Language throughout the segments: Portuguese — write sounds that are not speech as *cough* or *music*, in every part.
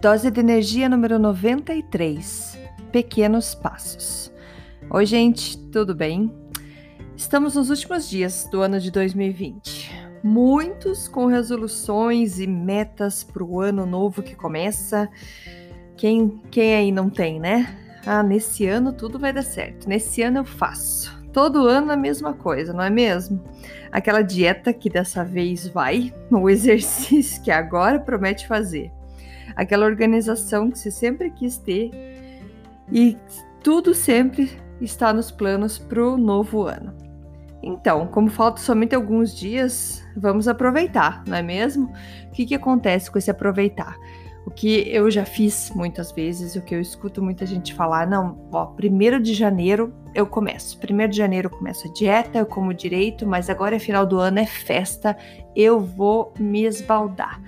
Dose de energia número 93. Pequenos passos. Oi, gente, tudo bem? Estamos nos últimos dias do ano de 2020. Muitos com resoluções e metas para o ano novo que começa. Quem, quem aí não tem, né? Ah, nesse ano tudo vai dar certo. Nesse ano eu faço. Todo ano a mesma coisa, não é mesmo? Aquela dieta que dessa vez vai, *laughs* o exercício que agora promete fazer aquela organização que você sempre quis ter e tudo sempre está nos planos para o novo ano. Então, como falta somente alguns dias, vamos aproveitar, não é mesmo? O que, que acontece com esse aproveitar? O que eu já fiz muitas vezes, o que eu escuto muita gente falar, não, ó, primeiro de janeiro eu começo. Primeiro de janeiro eu começo a dieta, eu como direito, mas agora é final do ano, é festa, eu vou me esbaldar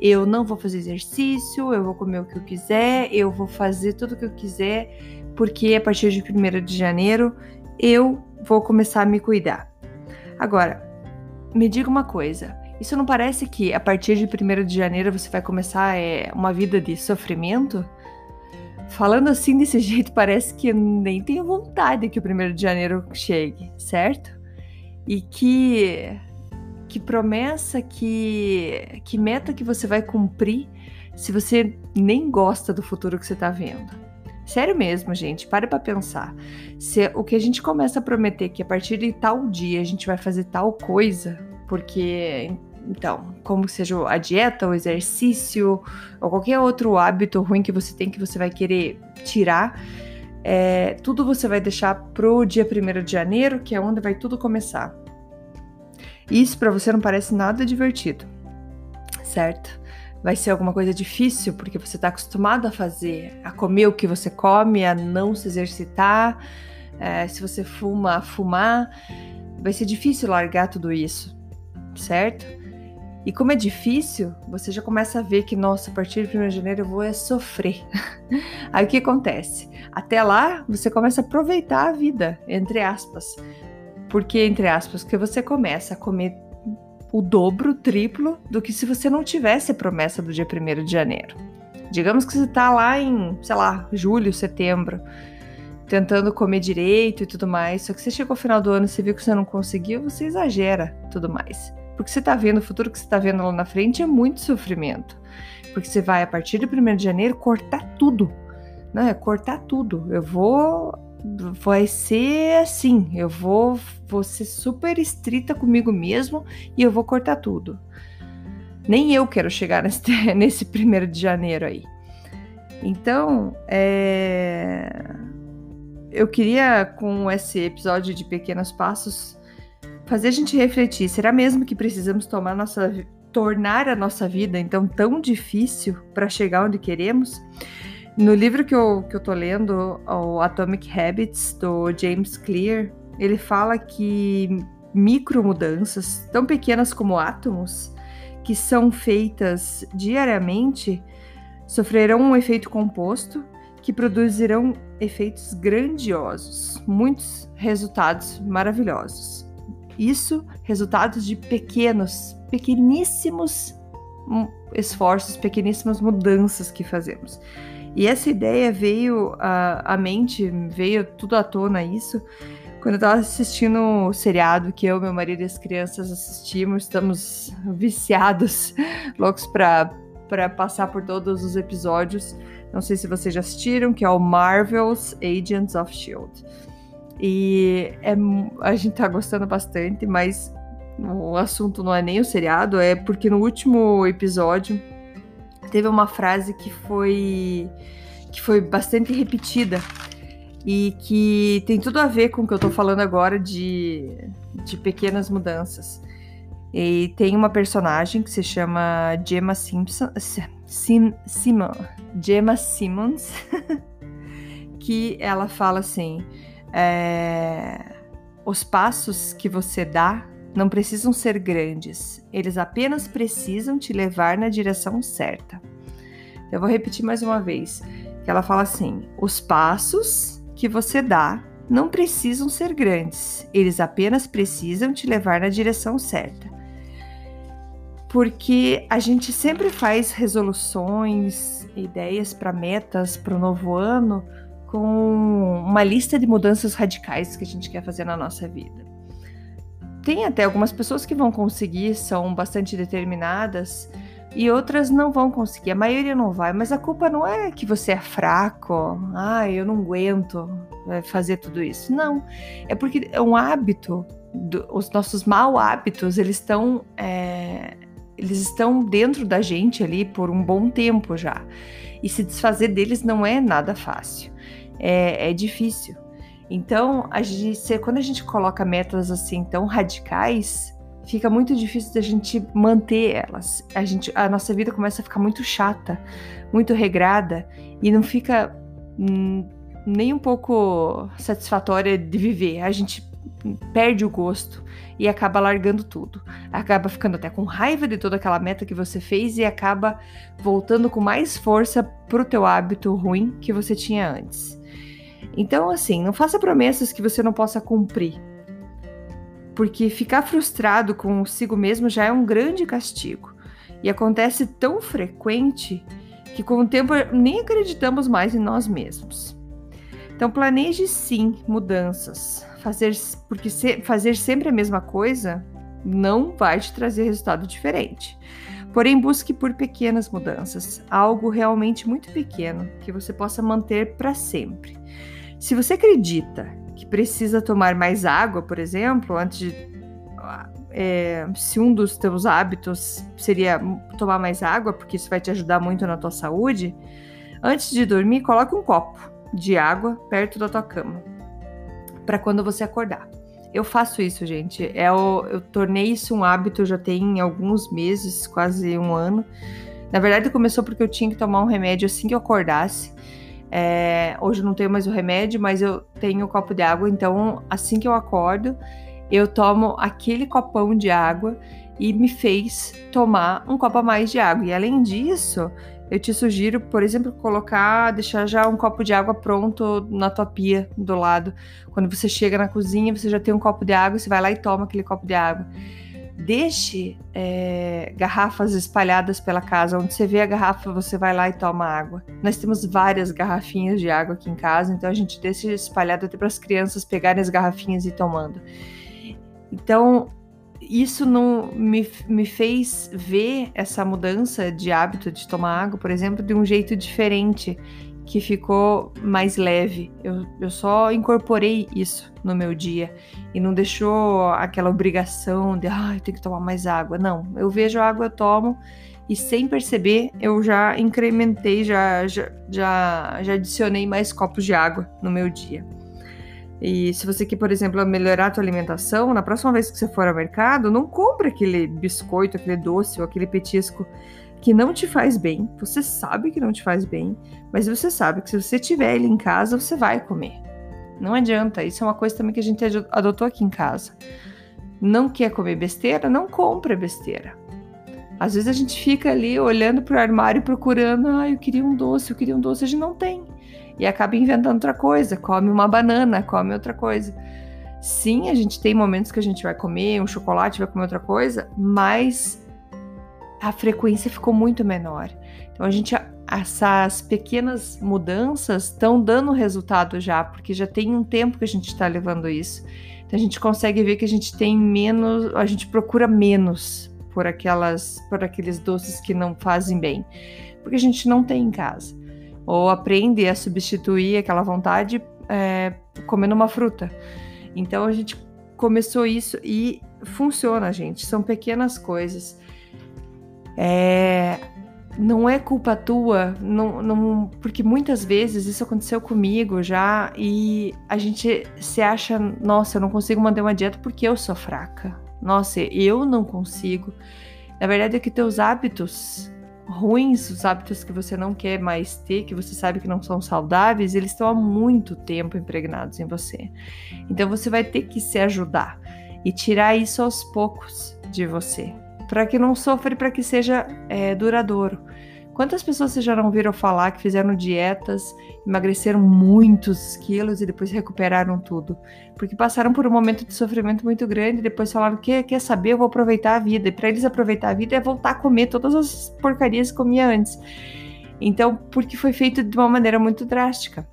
eu não vou fazer exercício, eu vou comer o que eu quiser, eu vou fazer tudo o que eu quiser, porque a partir de 1 de janeiro eu vou começar a me cuidar. Agora, me diga uma coisa: isso não parece que a partir de 1 de janeiro você vai começar é, uma vida de sofrimento? Falando assim desse *laughs* jeito, parece que nem tenho vontade que o 1 de janeiro chegue, certo? E que que promessa, que, que meta que você vai cumprir se você nem gosta do futuro que você está vendo. Sério mesmo, gente, pare para pensar. Se o que a gente começa a prometer que a partir de tal dia a gente vai fazer tal coisa, porque então, como seja a dieta, o exercício ou qualquer outro hábito ruim que você tem que você vai querer tirar, é, tudo você vai deixar pro dia 1 de janeiro, que é onde vai tudo começar. Isso para você não parece nada divertido, certo? Vai ser alguma coisa difícil porque você está acostumado a fazer, a comer o que você come, a não se exercitar. É, se você fuma, a fumar. Vai ser difícil largar tudo isso, certo? E como é difícil, você já começa a ver que, nossa, a partir de 1 de janeiro eu vou é sofrer. *laughs* Aí o que acontece? Até lá, você começa a aproveitar a vida, entre aspas. Porque, entre aspas, que você começa a comer o dobro, o triplo do que se você não tivesse a promessa do dia 1 de janeiro. Digamos que você está lá em, sei lá, julho, setembro, tentando comer direito e tudo mais, só que você chegou ao final do ano e você viu que você não conseguiu, você exagera tudo mais. Porque você está vendo o futuro que você está vendo lá na frente é muito sofrimento. Porque você vai, a partir do 1 de janeiro, cortar tudo. Não é cortar tudo. Eu vou vai ser assim, eu vou, vou ser super estrita comigo mesmo e eu vou cortar tudo. Nem eu quero chegar nesse, *laughs* nesse primeiro de janeiro aí. Então, é... eu queria, com esse episódio de Pequenos Passos, fazer a gente refletir: será mesmo que precisamos tomar nossa, tornar a nossa vida então tão difícil para chegar onde queremos? No livro que eu, que eu tô lendo, o Atomic Habits, do James Clear, ele fala que micro mudanças, tão pequenas como átomos, que são feitas diariamente, sofrerão um efeito composto que produzirão efeitos grandiosos, muitos resultados maravilhosos. Isso, resultados de pequenos, pequeníssimos hum, esforços, pequeníssimas mudanças que fazemos. E essa ideia veio à, mente, veio tudo à tona isso, quando eu tava assistindo o seriado que eu, meu marido e as crianças assistimos, estamos viciados, *laughs* loucos para passar por todos os episódios. Não sei se vocês já assistiram, que é o Marvel's Agents of Shield. E é, a gente tá gostando bastante, mas o assunto não é nem o seriado, é porque no último episódio teve uma frase que foi que foi bastante repetida e que tem tudo a ver com o que eu tô falando agora de, de pequenas mudanças. E tem uma personagem que se chama Gemma Simpson, Sim, Simon, Gemma Simmons, *laughs* que ela fala assim: é, os passos que você dá não precisam ser grandes, eles apenas precisam te levar na direção certa. Eu vou repetir mais uma vez, que ela fala assim: os passos que você dá não precisam ser grandes, eles apenas precisam te levar na direção certa. Porque a gente sempre faz resoluções, ideias para metas para o novo ano com uma lista de mudanças radicais que a gente quer fazer na nossa vida. Tem até algumas pessoas que vão conseguir, são bastante determinadas, e outras não vão conseguir. A maioria não vai, mas a culpa não é que você é fraco, ah, eu não aguento é, fazer tudo isso. Não, é porque é um hábito, do, os nossos mau hábitos, eles estão, é, eles estão dentro da gente ali por um bom tempo já. E se desfazer deles não é nada fácil, é, é difícil. Então, a gente, quando a gente coloca metas assim tão radicais, fica muito difícil da gente manter elas. A, gente, a nossa vida começa a ficar muito chata, muito regrada e não fica hum, nem um pouco satisfatória de viver. A gente perde o gosto e acaba largando tudo. Acaba ficando até com raiva de toda aquela meta que você fez e acaba voltando com mais força pro teu hábito ruim que você tinha antes. Então, assim, não faça promessas que você não possa cumprir. Porque ficar frustrado consigo mesmo já é um grande castigo. E acontece tão frequente que com o tempo nem acreditamos mais em nós mesmos. Então planeje sim mudanças. Fazer, porque se, fazer sempre a mesma coisa não vai te trazer resultado diferente. Porém, busque por pequenas mudanças, algo realmente muito pequeno que você possa manter para sempre. Se você acredita que precisa tomar mais água, por exemplo, antes de. É, se um dos teus hábitos seria tomar mais água, porque isso vai te ajudar muito na tua saúde, antes de dormir, coloque um copo de água perto da tua cama, para quando você acordar. Eu faço isso, gente. É o, eu tornei isso um hábito já tem alguns meses, quase um ano. Na verdade, começou porque eu tinha que tomar um remédio assim que eu acordasse. É, hoje eu não tenho mais o remédio, mas eu tenho o um copo de água, então assim que eu acordo, eu tomo aquele copão de água e me fez tomar um copo a mais de água. E além disso, eu te sugiro, por exemplo, colocar, deixar já um copo de água pronto na tua pia do lado. Quando você chega na cozinha, você já tem um copo de água, você vai lá e toma aquele copo de água deixe é, garrafas espalhadas pela casa. Onde você vê a garrafa, você vai lá e toma água. Nós temos várias garrafinhas de água aqui em casa, então a gente deixa espalhado até para as crianças pegarem as garrafinhas e tomando. Então, isso não me, me fez ver essa mudança de hábito de tomar água, por exemplo, de um jeito diferente que ficou mais leve. Eu, eu só incorporei isso no meu dia e não deixou aquela obrigação de, ah, eu tenho que tomar mais água. Não, eu vejo a água, eu tomo e sem perceber eu já incrementei, já, já, já, já adicionei mais copos de água no meu dia. E se você quer, por exemplo, melhorar a tua alimentação, na próxima vez que você for ao mercado, não compre aquele biscoito, aquele doce ou aquele petisco que não te faz bem, você sabe que não te faz bem, mas você sabe que se você tiver ele em casa, você vai comer. Não adianta, isso é uma coisa também que a gente adotou aqui em casa. Não quer comer besteira? Não compra besteira. Às vezes a gente fica ali olhando para o armário procurando, ah, eu queria um doce, eu queria um doce, a gente não tem. E acaba inventando outra coisa, come uma banana, come outra coisa. Sim, a gente tem momentos que a gente vai comer um chocolate, vai comer outra coisa, mas a frequência ficou muito menor. Então a gente essas pequenas mudanças estão dando resultado já, porque já tem um tempo que a gente está levando isso. Então a gente consegue ver que a gente tem menos, a gente procura menos por aquelas, por aqueles doces que não fazem bem, porque a gente não tem em casa. Ou aprende a substituir aquela vontade é, comendo uma fruta. Então a gente começou isso e funciona, gente. São pequenas coisas. É, não é culpa tua, não, não, porque muitas vezes isso aconteceu comigo já e a gente se acha, nossa, eu não consigo manter uma dieta porque eu sou fraca. Nossa, eu não consigo. Na verdade é que teus hábitos ruins, os hábitos que você não quer mais ter, que você sabe que não são saudáveis, eles estão há muito tempo impregnados em você. Então você vai ter que se ajudar e tirar isso aos poucos de você para que não sofra e para que seja é, duradouro. Quantas pessoas vocês já não ouviram falar que fizeram dietas, emagreceram muitos quilos e depois recuperaram tudo? Porque passaram por um momento de sofrimento muito grande e depois falaram que quer saber, eu vou aproveitar a vida. E para eles aproveitar a vida é voltar a comer todas as porcarias que comia antes. Então, porque foi feito de uma maneira muito drástica.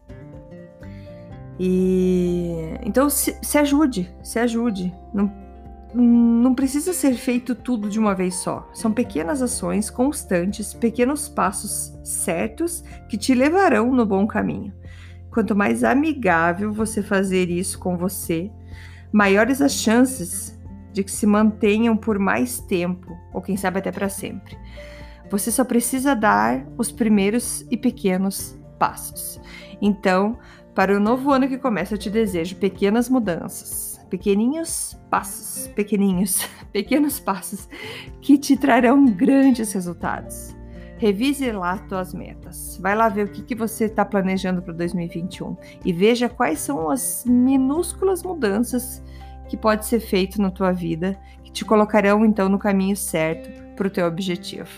E então se, se ajude, se ajude. Não não precisa ser feito tudo de uma vez só. São pequenas ações constantes, pequenos passos certos que te levarão no bom caminho. Quanto mais amigável você fazer isso com você, maiores as chances de que se mantenham por mais tempo, ou quem sabe até para sempre. Você só precisa dar os primeiros e pequenos passos. Então, para o novo ano que começa, eu te desejo pequenas mudanças pequeninhos passos, pequeninhos, *laughs* pequenos passos que te trarão grandes resultados. Revise lá tuas metas. Vai lá ver o que, que você está planejando para 2021 e veja quais são as minúsculas mudanças que pode ser feito na tua vida que te colocarão então no caminho certo para o teu objetivo.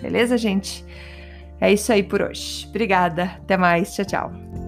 Beleza, gente? É isso aí por hoje. Obrigada. Até mais. Tchau, tchau.